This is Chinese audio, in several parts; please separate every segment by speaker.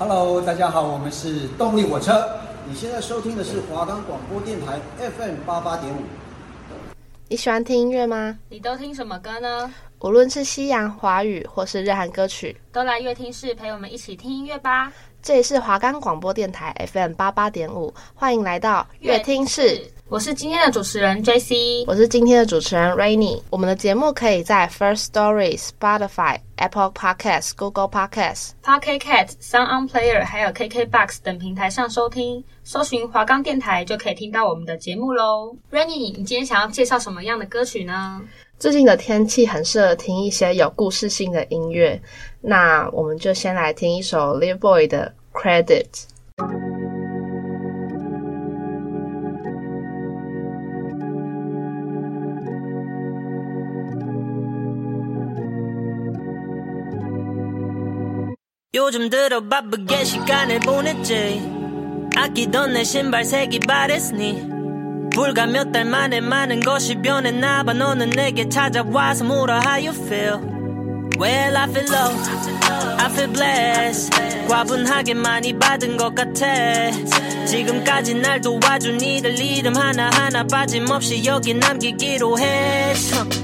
Speaker 1: Hello，大家好，我们是动力火车。
Speaker 2: 你现在收听的是华冈广播电台 FM 八八点五。
Speaker 3: 你喜欢听音乐吗？
Speaker 4: 你都听什么歌呢？
Speaker 3: 无论是西洋、华语或是日韩歌曲，
Speaker 4: 都来乐听室陪我们一起听音乐吧。
Speaker 3: 这里是华冈广播电台 FM 八八点五，欢迎来到乐听室。
Speaker 4: 我是今天的主持人 JC，
Speaker 3: 我是今天的主持人 Rainy。我们的节目可以在 First Story、Spotify、Apple Podcasts、Google Podcasts、
Speaker 4: Pocket Cast、Sound On Player 还有 KKBox 等平台上收听。搜寻华冈电台就可以听到我们的节目喽。Rainy，你今天想要介绍什么样的歌曲呢？
Speaker 3: 最近的天气很适合听一些有故事性的音乐，那我们就先来听一首 Little Boy 的 Credit。
Speaker 5: 요즘 들어 바쁘게 시간을 보냈지 아끼던 내 신발 색이 바랬니불과 몇 달 만에 많은 것이 변했나 봐 너는 내게 찾아와서 물어 How you feel? Well I feel low. I feel blessed. 과분하게 많이 받은 것 같아. 지금까지 날 도와준 이들 이름 하나하나 빠짐없이 여기 남기기로 해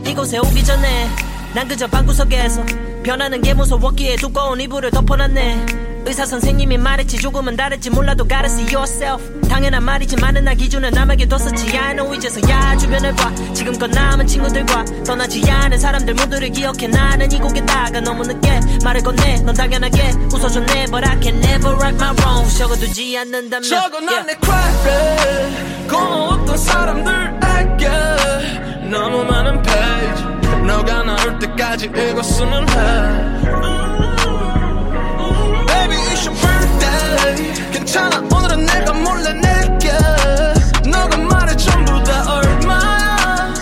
Speaker 5: 이곳에 오기 전에 난 그저 방구석에서 변하는 게 무서웠기에 두꺼운 이불을 덮어놨네. 의사 선생님이 말했지 조금은 다를지 몰라도 gotta see yourself. 당연한 말이지만은 나 기준을 남에게 뒀었지. I know 이제서야 주변을 봐 지금껏 남은 친구들과 떠나지 않은 사람들 모두를 기억해. 나는 이곡에다가 너무 늦게 말을 건네. 넌 당연하게 웃어줬네. But I can never right my wrong. 적어두지 않는다면
Speaker 6: 적어놨네 credit 고마웠던 사람들에게. 너무 많은 page 너가 나올 때까지 읽었으면 해 Baby it's your birthday 괜찮아 오늘은 내가 몰래 낼게 너가 말해 전부 다 얼마야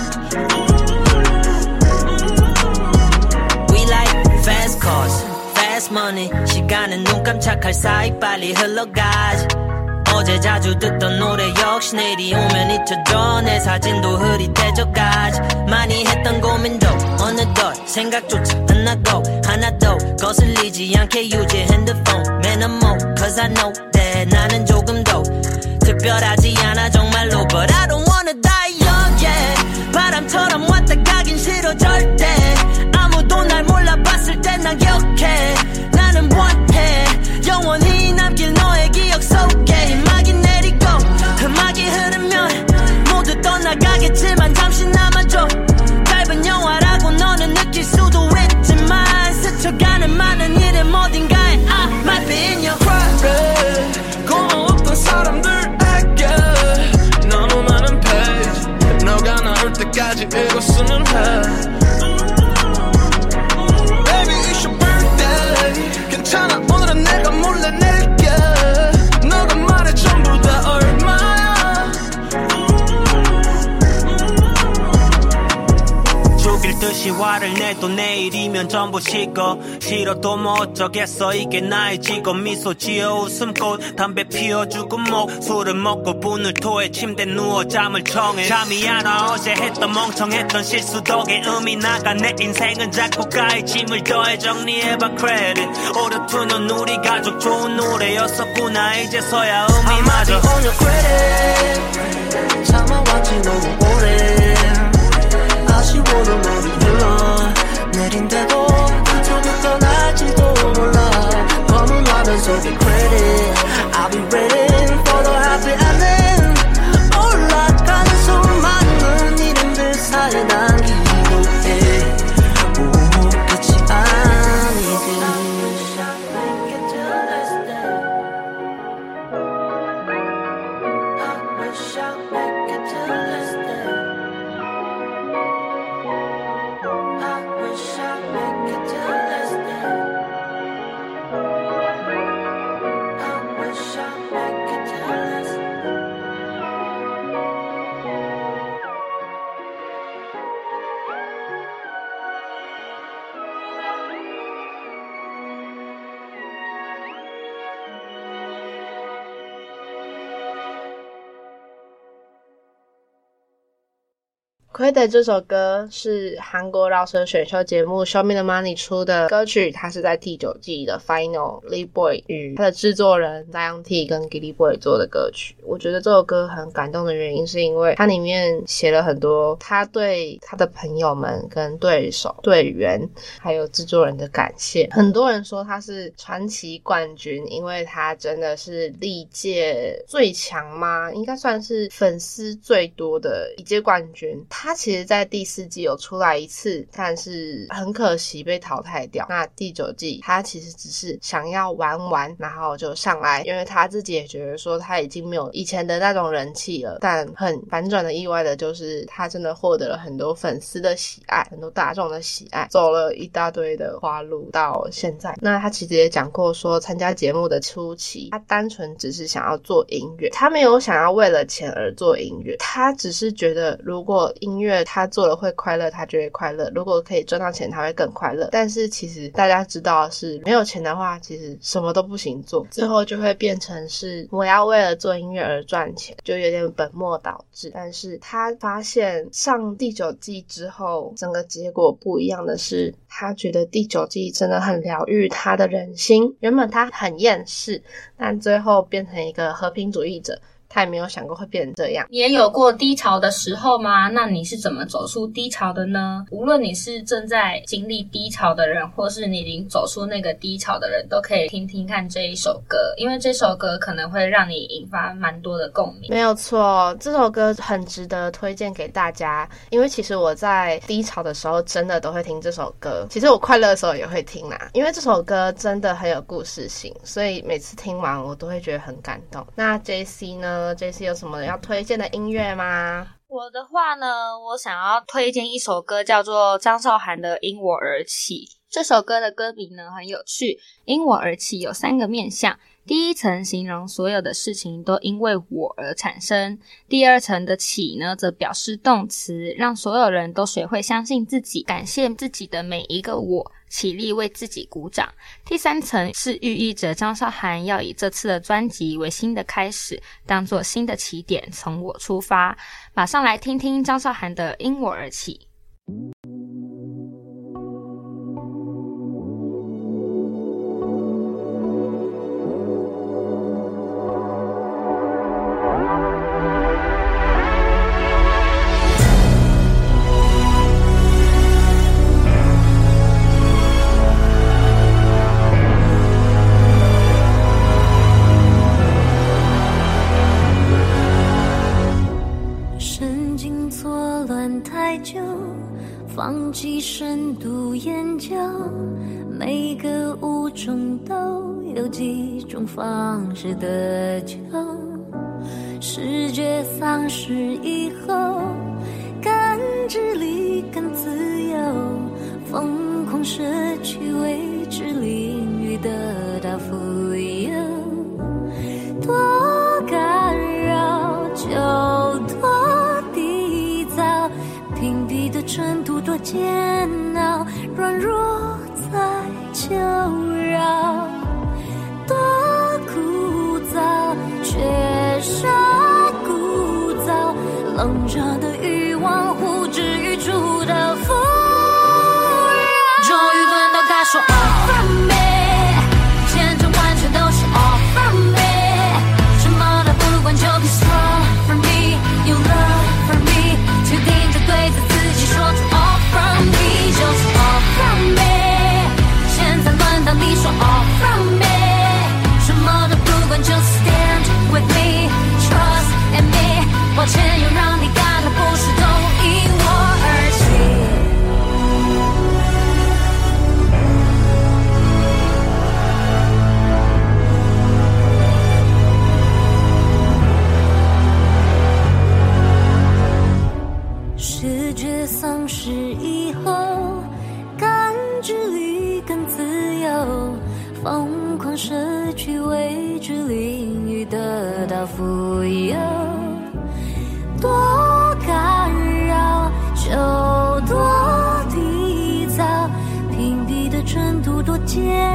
Speaker 5: We like fast cars, fast money 시간은 눈 깜짝할 사이 빨리 흘러가지 어제 자주 듣던 노래 역시 내일이 오면 잊혀져. 내 사진도 흐릿해져가지. 많이 했던 고민도 어느덧 생각조차 안 나고. 하나도 거슬리지 않게 유지 핸드폰. I'm more cause I know that 나는 조금 더 특별하지 않아. 정말로 But I don't I'm high. 듯이 화를 내도 내일이면 전부 식어. 싫어도 뭐 어쩌겠어. 이게 나의 직업. 미소 지어 웃음꽃. 담배 피워 주고 목 술을 먹고 분을 토해. 침대 누워 잠을 청해. 잠이 안 와. 어제 했던 멍청했던 실수 덕에 음이 나가. 내 인생은 작곡가의 짐을 더해. 정리해봐 credit. 오르투는 우리 가족 좋은 노래였었구나. 이제서야 음이 맞아.
Speaker 6: on your credit. 참아왔지 너무 오래. 아쉬워도 너
Speaker 3: 亏的》这首歌是韩国饶舌选秀节目《Show Me the Money》出的歌曲，它是在第九季的 Final Lee Boy 与他的制作人 Zion T 跟 Gilly Boy 做的歌曲。我觉得这首歌很感动的原因，是因为它里面写了很多他对他的朋友们、跟对手、队员还有制作人的感谢。很多人说他是传奇冠军，因为他真的是历届最强吗？应该算是粉丝最多的一届冠军。他其实，在第四季有出来一次，但是很可惜被淘汰掉。那第九季，他其实只是想要玩玩，然后就上来，因为他自己也觉得说他已经没有以前的那种人气了。但很反转的意外的就是，他真的获得了很多粉丝的喜爱，很多大众的喜爱，走了一大堆的花路到现在。那他其实也讲过说，参加节目的初期，他单纯只是想要做音乐，他没有想要为了钱而做音乐，他只是觉得如果音乐他做了会快乐，他就会快乐。如果可以赚到钱，他会更快乐。但是其实大家知道是没有钱的话，其实什么都不行做，最后就会变成是我要为了做音乐而赚钱，就有点本末倒置。但是他发现上第九季之后，整个结果不一样的是，他觉得第九季真的很疗愈他的人心。原本他很厌世，但最后变成一个和平主义者。他也没有想过会变成这样。
Speaker 4: 你也有过低潮的时候吗？那你是怎么走出低潮的呢？无论你是正在经历低潮的人，或是你已经走出那个低潮的人，都可以听听看这一首歌，因为这首歌可能会让你引发蛮多的共鸣。
Speaker 3: 没有错，这首歌很值得推荐给大家，因为其实我在低潮的时候真的都会听这首歌。其实我快乐的时候也会听啦，因为这首歌真的很有故事性，所以每次听完我都会觉得很感动。那 JC 呢？这次有什么要推荐的音乐吗？
Speaker 4: 我的话呢，我想要推荐一首歌，叫做张韶涵的《因我而起》。这首歌的歌名呢很有趣，“因我而起”有三个面向。第一层形容所有的事情都因为我而产生，第二层的起呢，则表示动词，让所有人都学会相信自己，感谢自己的每一个我，起立为自己鼓掌。第三层是寓意着张韶涵要以这次的专辑为新的开始，当做新的起点，从我出发。马上来听听张韶涵的《因我而起》。方式的救，视觉丧失以后，感知力更自由，疯狂摄取未知领域得到富有，多干扰就多缔造，屏蔽的程度多煎熬，软弱在求挡着的雨去未知领域，得到富有。多干扰就多缔造，屏蔽的程度多煎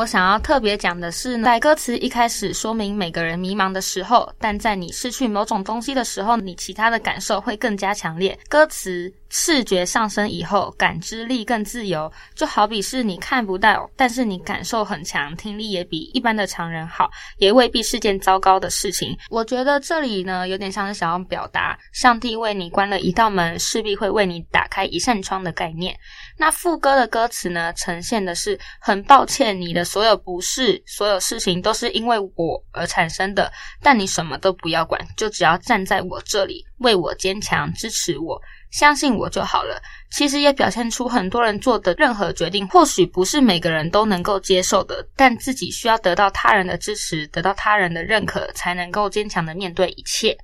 Speaker 7: 我想要特别讲的是，在歌词一开始说明每个人迷茫的时候，但在你失去某种东西的时候，你其他的感受会更加强烈。歌词视觉上升以后，感知力更自由，就好比是你看不到，但是你感受很强，听力也比一般的常人好，也未必是件糟糕的事情。我觉得这里呢，有点像是想要表达，上帝为你关了一道门，势必会为你打开一扇窗的概念。那副歌的歌词呢，呈现的是很抱歉，你的所有不是，所有事情都是因为我而产生的，但你什么都不要管，就只要站在我这里，为我坚强，支持我，相信我就好了。其实也表现出很多人做的任何决定，或许不是每个人都能够接受的，但自己需要得到他人的支持，得到他人的认可，才能够坚强的面对一切。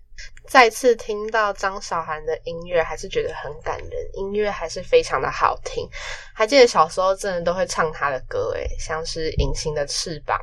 Speaker 3: 再次听到张韶涵的音乐，还是觉得很感人，音乐还是非常的好听。还记得小时候真的都会唱她的歌，诶，像是《隐形的翅膀》，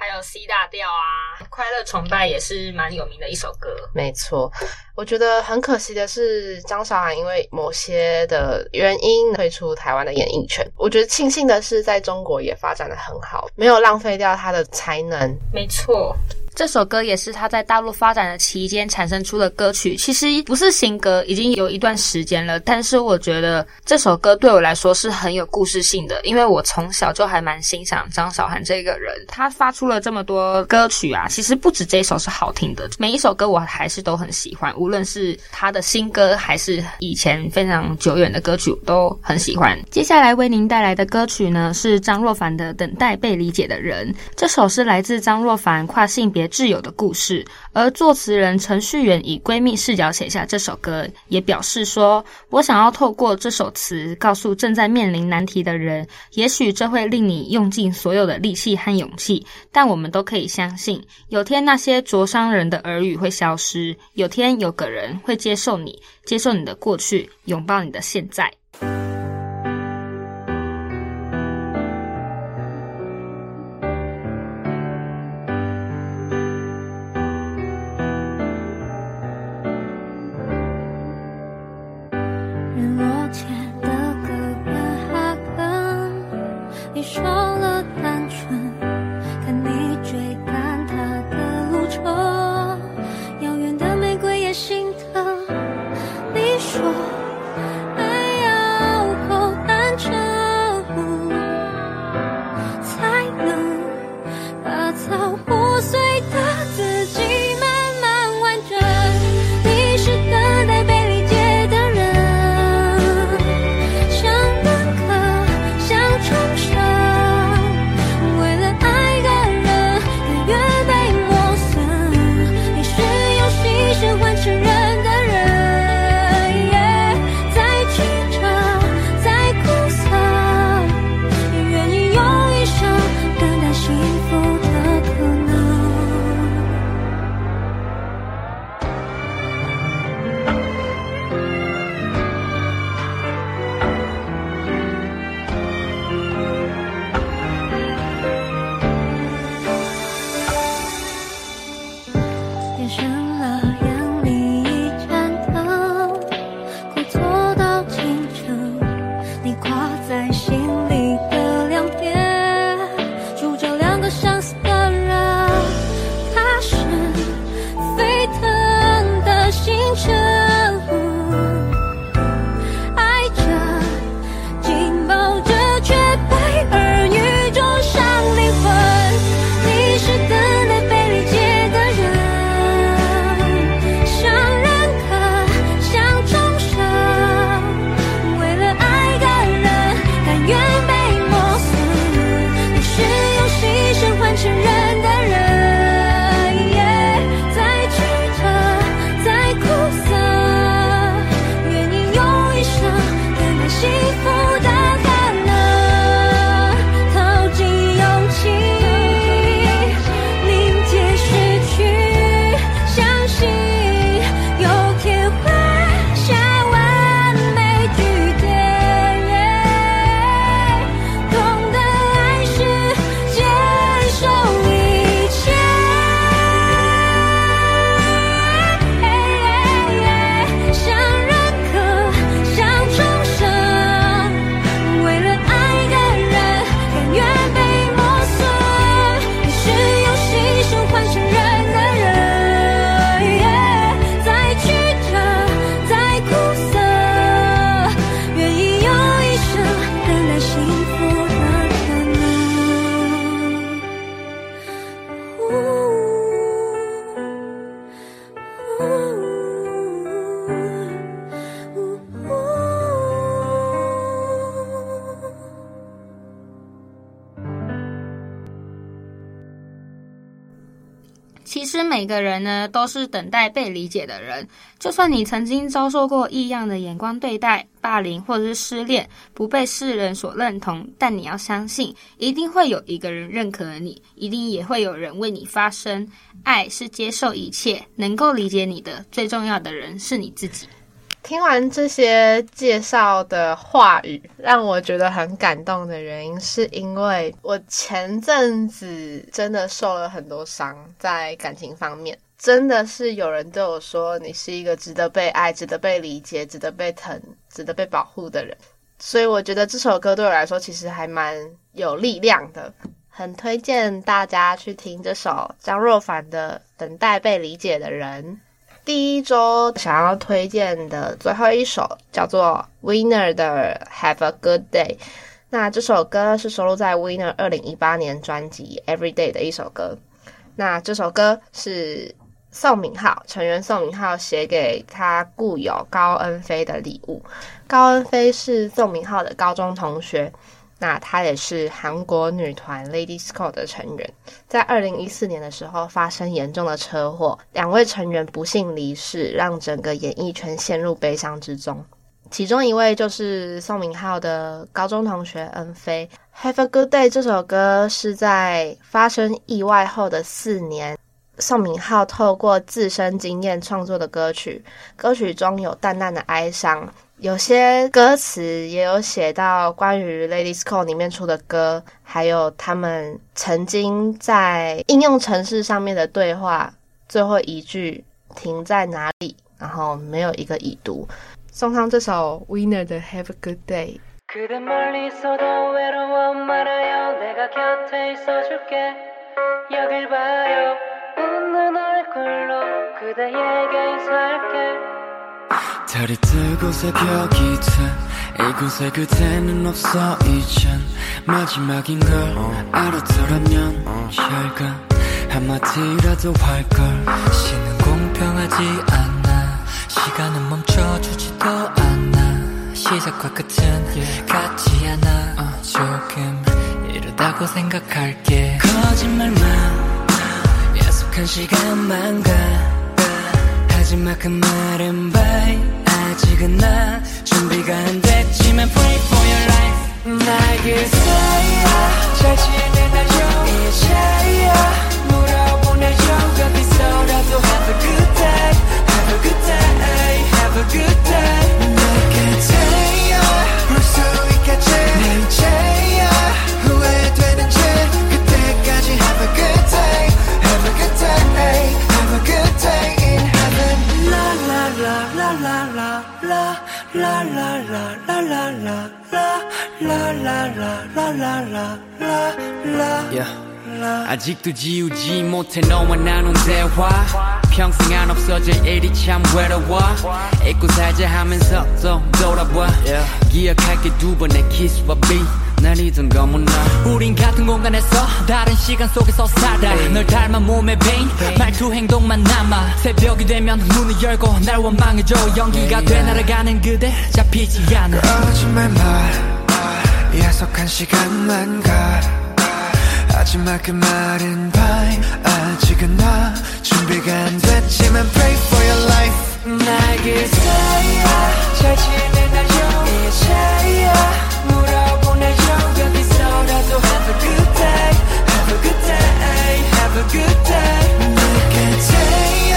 Speaker 7: 还有 C 大调啊，《快乐崇拜》也是蛮有名的一首歌。
Speaker 3: 没错，我觉得很可惜的是，张韶涵因为某些的原因退出台湾的演艺圈。我觉得庆幸的是，在中国也发展的很好，没有浪费掉她的才能。
Speaker 7: 没错。这首歌也是他在大陆发展的期间产生出的歌曲，其实不是新歌，已经有一段时间了。但是我觉得这首歌对我来说是很有故事性的，因为我从小就还蛮欣赏张韶涵这个人。他发出了这么多歌曲啊，其实不止这一首是好听的，每一首歌我还是都很喜欢，无论是他的新歌还是以前非常久远的歌曲，我都很喜欢。接下来为您带来的歌曲呢，是张若凡的《等待被理解的人》。这首是来自张若凡跨性别挚友的故事，而作词人程序员以闺蜜视角写下这首歌，也表示说：“我想要透过这首词，告诉正在面临难题的人，也许这会令你用尽所有的力气和勇气，但我们都可以相信，有天那些灼伤人的耳语会消失，有天有个人会接受你，接受你的过去，拥抱你的现在。”每个人呢，都是等待被理解的人。就算你曾经遭受过异样的眼光对待、霸凌或者是失恋，不被世人所认同，但你要相信，一定会有一个人认可你，一定也会有人为你发声。爱是接受一切，能够理解你的最重要的人是你自己。
Speaker 3: 听完这些介绍的话语，让我觉得很感动的原因，是因为我前阵子真的受了很多伤，在感情方面，真的是有人对我说：“你是一个值得被爱、值得被理解、值得被疼、值得被保护的人。”所以我觉得这首歌对我来说其实还蛮有力量的，很推荐大家去听这首张若凡的《等待被理解的人》。第一周想要推荐的最后一首叫做 Winner 的 Have a Good Day。那这首歌是收录在 Winner 二零一八年专辑 Everyday 的一首歌。那这首歌是宋敏浩成员宋敏浩写给他故友高恩飞的礼物。高恩飞是宋敏浩的高中同学。那她也是韩国女团 Lady Score 的成员，在二零一四年的时候发生严重的车祸，两位成员不幸离世，让整个演艺圈陷入悲伤之中。其中一位就是宋敏浩的高中同学恩菲。Have a Good Day 这首歌是在发生意外后的四年，宋敏浩透过自身经验创作的歌曲，歌曲中有淡淡的哀伤。有些歌词也有写到关于 Ladies Call 里面出的歌，还有他们曾经在应用程式上面的对话，最后一句停在哪里，然后没有一个已读。送上这首 Winner 的 Have a Good Day。 별이
Speaker 8: 뜨고 새벽이
Speaker 9: 든 이곳에
Speaker 8: 그대는
Speaker 9: 없어 이젠 마지막인 걸
Speaker 8: 어.
Speaker 9: 알았더라면
Speaker 8: 어.
Speaker 9: 혈관 한마디라도 할걸.
Speaker 10: 시는 공평하지 않아. 시간은 멈춰주지도 않아. 시작과 끝은 예. 같지 않아 어. 조금 이르다고 생각할게. 거짓말만 약속한 시간만 가. 하지마 그 말은 bye 아직은 난 준비가 안 됐지만
Speaker 11: Pray for your life. 나에게 사이야 잘 지내나요 이제야 물어보내요 어디서라도 그 Have a good
Speaker 8: yeah.
Speaker 9: 아직도 지우지 못해 너와 나눈 대화 평생 안 없어질 일이 참 외로워. 잊고 살자 하면서 또 돌아봐 yeah. 기억할게 두 번의 키스와 비. 날이던 검은 나
Speaker 11: 우린 같은 공간에서 다른 시간 속에서 살아. 널 닮아 몸에 베인 hey. 말투 행동만 남아. 새벽이 되면 문을 열고 날 원망해줘. 연기가 되날아가는 그대 잡히지 않아.
Speaker 8: 거짓말 말. 약속한 시간만 가. 마지막 그 말은 bye 아직은 나 준비가 안 됐지만 pray for your life 나에게 say 잘 지내나요 이제야 물어보나요 여기서라도 have a good day have a good day have
Speaker 6: a good day
Speaker 8: 내게 say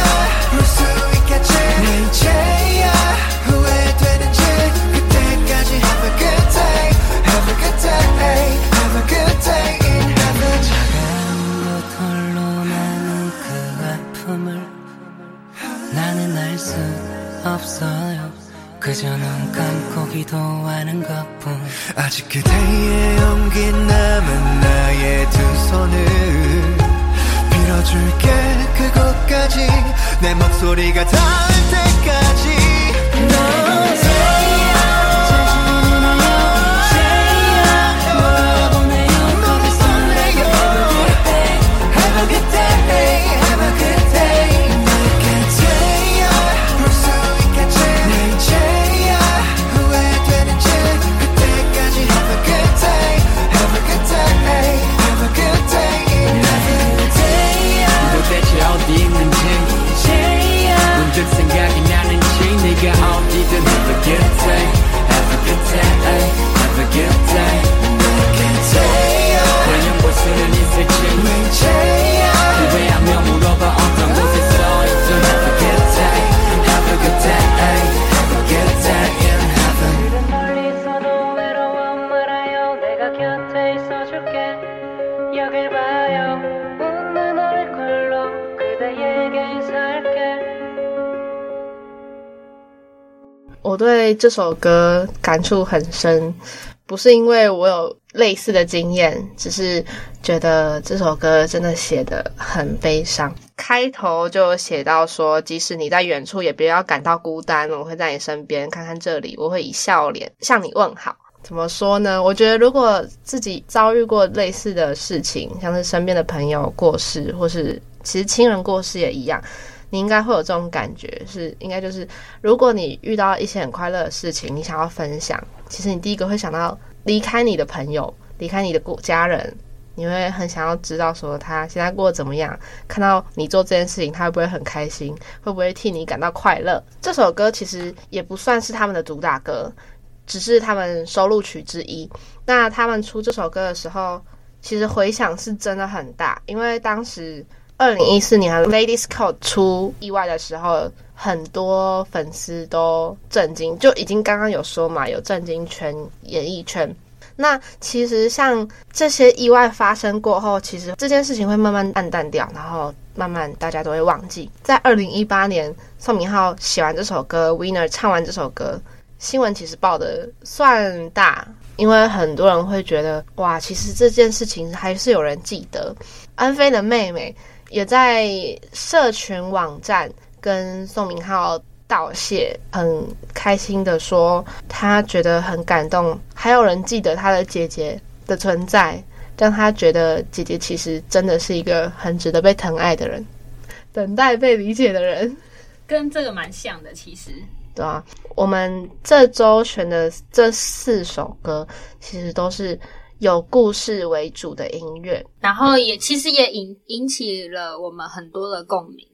Speaker 8: 물수 있겠지 내 이제
Speaker 10: 없어요. 그저 눈 감고 기도하는 것뿐.
Speaker 8: 아직 그대의 용기 남은 나의 두 손을 빌어줄게. 그곳까지 내 목소리가 닿을 때까지.
Speaker 3: 对这首歌感触很深，不是因为我有类似的经验，只是觉得这首歌真的写得很悲伤。开头就写到说，即使你在远处，也不要感到孤单，我会在你身边。看看这里，我会以笑脸向你问好。怎么说呢？我觉得如果自己遭遇过类似的事情，像是身边的朋友过世，或是其实亲人过世也一样。你应该会有这种感觉，是应该就是，如果你遇到一些很快乐的事情，你想要分享，其实你第一个会想到离开你的朋友，离开你的家人，你会很想要知道说他现在过得怎么样，看到你做这件事情，他会不会很开心，会不会替你感到快乐？这首歌其实也不算是他们的主打歌，只是他们收录曲之一。那他们出这首歌的时候，其实回响是真的很大，因为当时。二零一四年，Ladies Code 出意外的时候，很多粉丝都震惊，就已经刚刚有说嘛，有震惊全演艺圈。那其实像这些意外发生过后，其实这件事情会慢慢暗淡掉，然后慢慢大家都会忘记。在二零一八年，宋明浩写完这首歌，Winner 唱完这首歌，新闻其实报的算大，因为很多人会觉得，哇，其实这件事情还是有人记得。安菲的妹妹。也在社群网站跟宋明浩道谢，很开心的说他觉得很感动，还有人记得他的姐姐的存在，让他觉得姐姐其实真的是一个很值得被疼爱的人，等待被理解的人，
Speaker 7: 跟这个蛮像的，其实
Speaker 3: 对啊，我们这周选的这四首歌，其实都是。有故事为主的音乐，
Speaker 7: 然后也其实也引引起了我们很多的共鸣。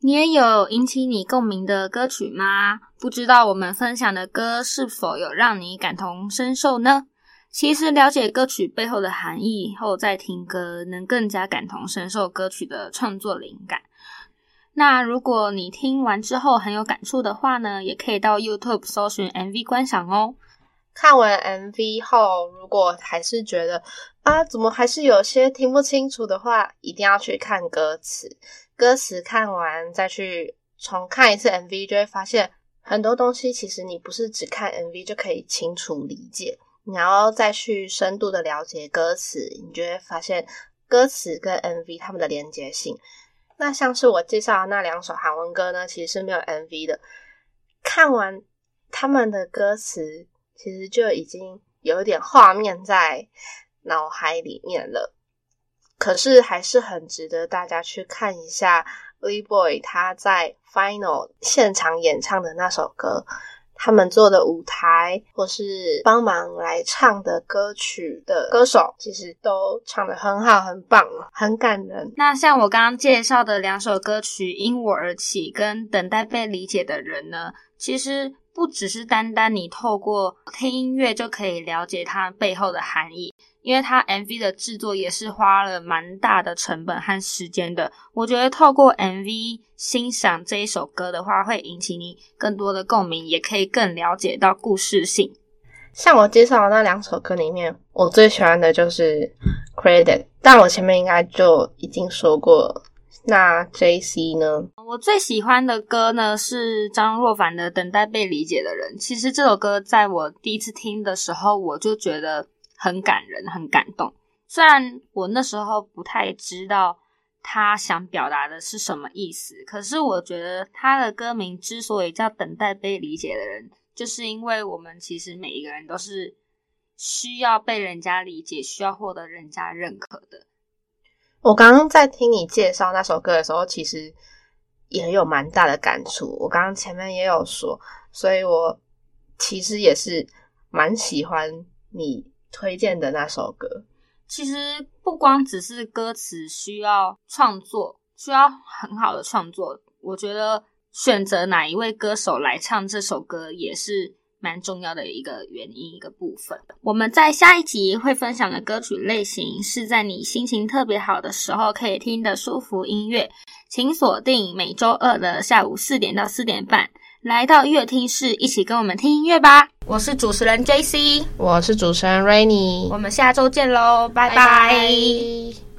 Speaker 7: 你也有引起你共鸣的歌曲吗？不知道我们分享的歌是否有让你感同身受呢？其实了解歌曲背后的含义后再听歌，能更加感同身受歌曲的创作灵感。那如果你听完之后很有感触的话呢，也可以到 YouTube 搜寻 MV 观赏哦。
Speaker 3: 看完 MV 后，如果还是觉得啊，怎么还是有些听不清楚的话，一定要去看歌词。歌词看完再去重看一次 MV，就会发现很多东西其实你不是只看 MV 就可以清楚理解，你要再去深度的了解歌词，你就会发现歌词跟 MV 它们的连接性。那像是我介绍的那两首韩文歌呢，其实是没有 MV 的。看完他们的歌词。其实就已经有一点画面在脑海里面了，可是还是很值得大家去看一下 Lee Boy 他在 Final 现场演唱的那首歌，他们做的舞台或是帮忙来唱的歌曲的歌手，其实都唱得很好，很棒，很感人。
Speaker 7: 那像我刚刚介绍的两首歌曲《因我而起》跟《等待被理解的人》呢，其实。不只是单单你透过听音乐就可以了解它背后的含义，因为它 MV 的制作也是花了蛮大的成本和时间的。我觉得透过 MV 欣赏这一首歌的话，会引起你更多的共鸣，也可以更了解到故事性。
Speaker 3: 像我介绍的那两首歌里面，我最喜欢的就是《Credit》，但我前面应该就已经说过。那 JC 呢？
Speaker 7: 我最喜欢的歌呢是张若凡的《等待被理解的人》。其实这首歌在我第一次听的时候，我就觉得很感人、很感动。虽然我那时候不太知道他想表达的是什么意思，可是我觉得他的歌名之所以叫《等待被理解的人》，就是因为我们其实每一个人都是需要被人家理解、需要获得人家认可的。
Speaker 3: 我刚刚在听你介绍那首歌的时候，其实也有蛮大的感触。我刚刚前面也有说，所以我其实也是蛮喜欢你推荐的那首歌。
Speaker 7: 其实不光只是歌词需要创作，需要很好的创作，我觉得选择哪一位歌手来唱这首歌也是。蛮重要的一个原因，一个部分。我们在下一集会分享的歌曲类型是在你心情特别好的时候可以听的舒服音乐，请锁定每周二的下午四点到四点半，来到乐听室一起跟我们听音乐吧。我是主持人 JC，
Speaker 3: 我是主持人 Rainy，
Speaker 7: 我们下周见喽，拜拜。拜拜。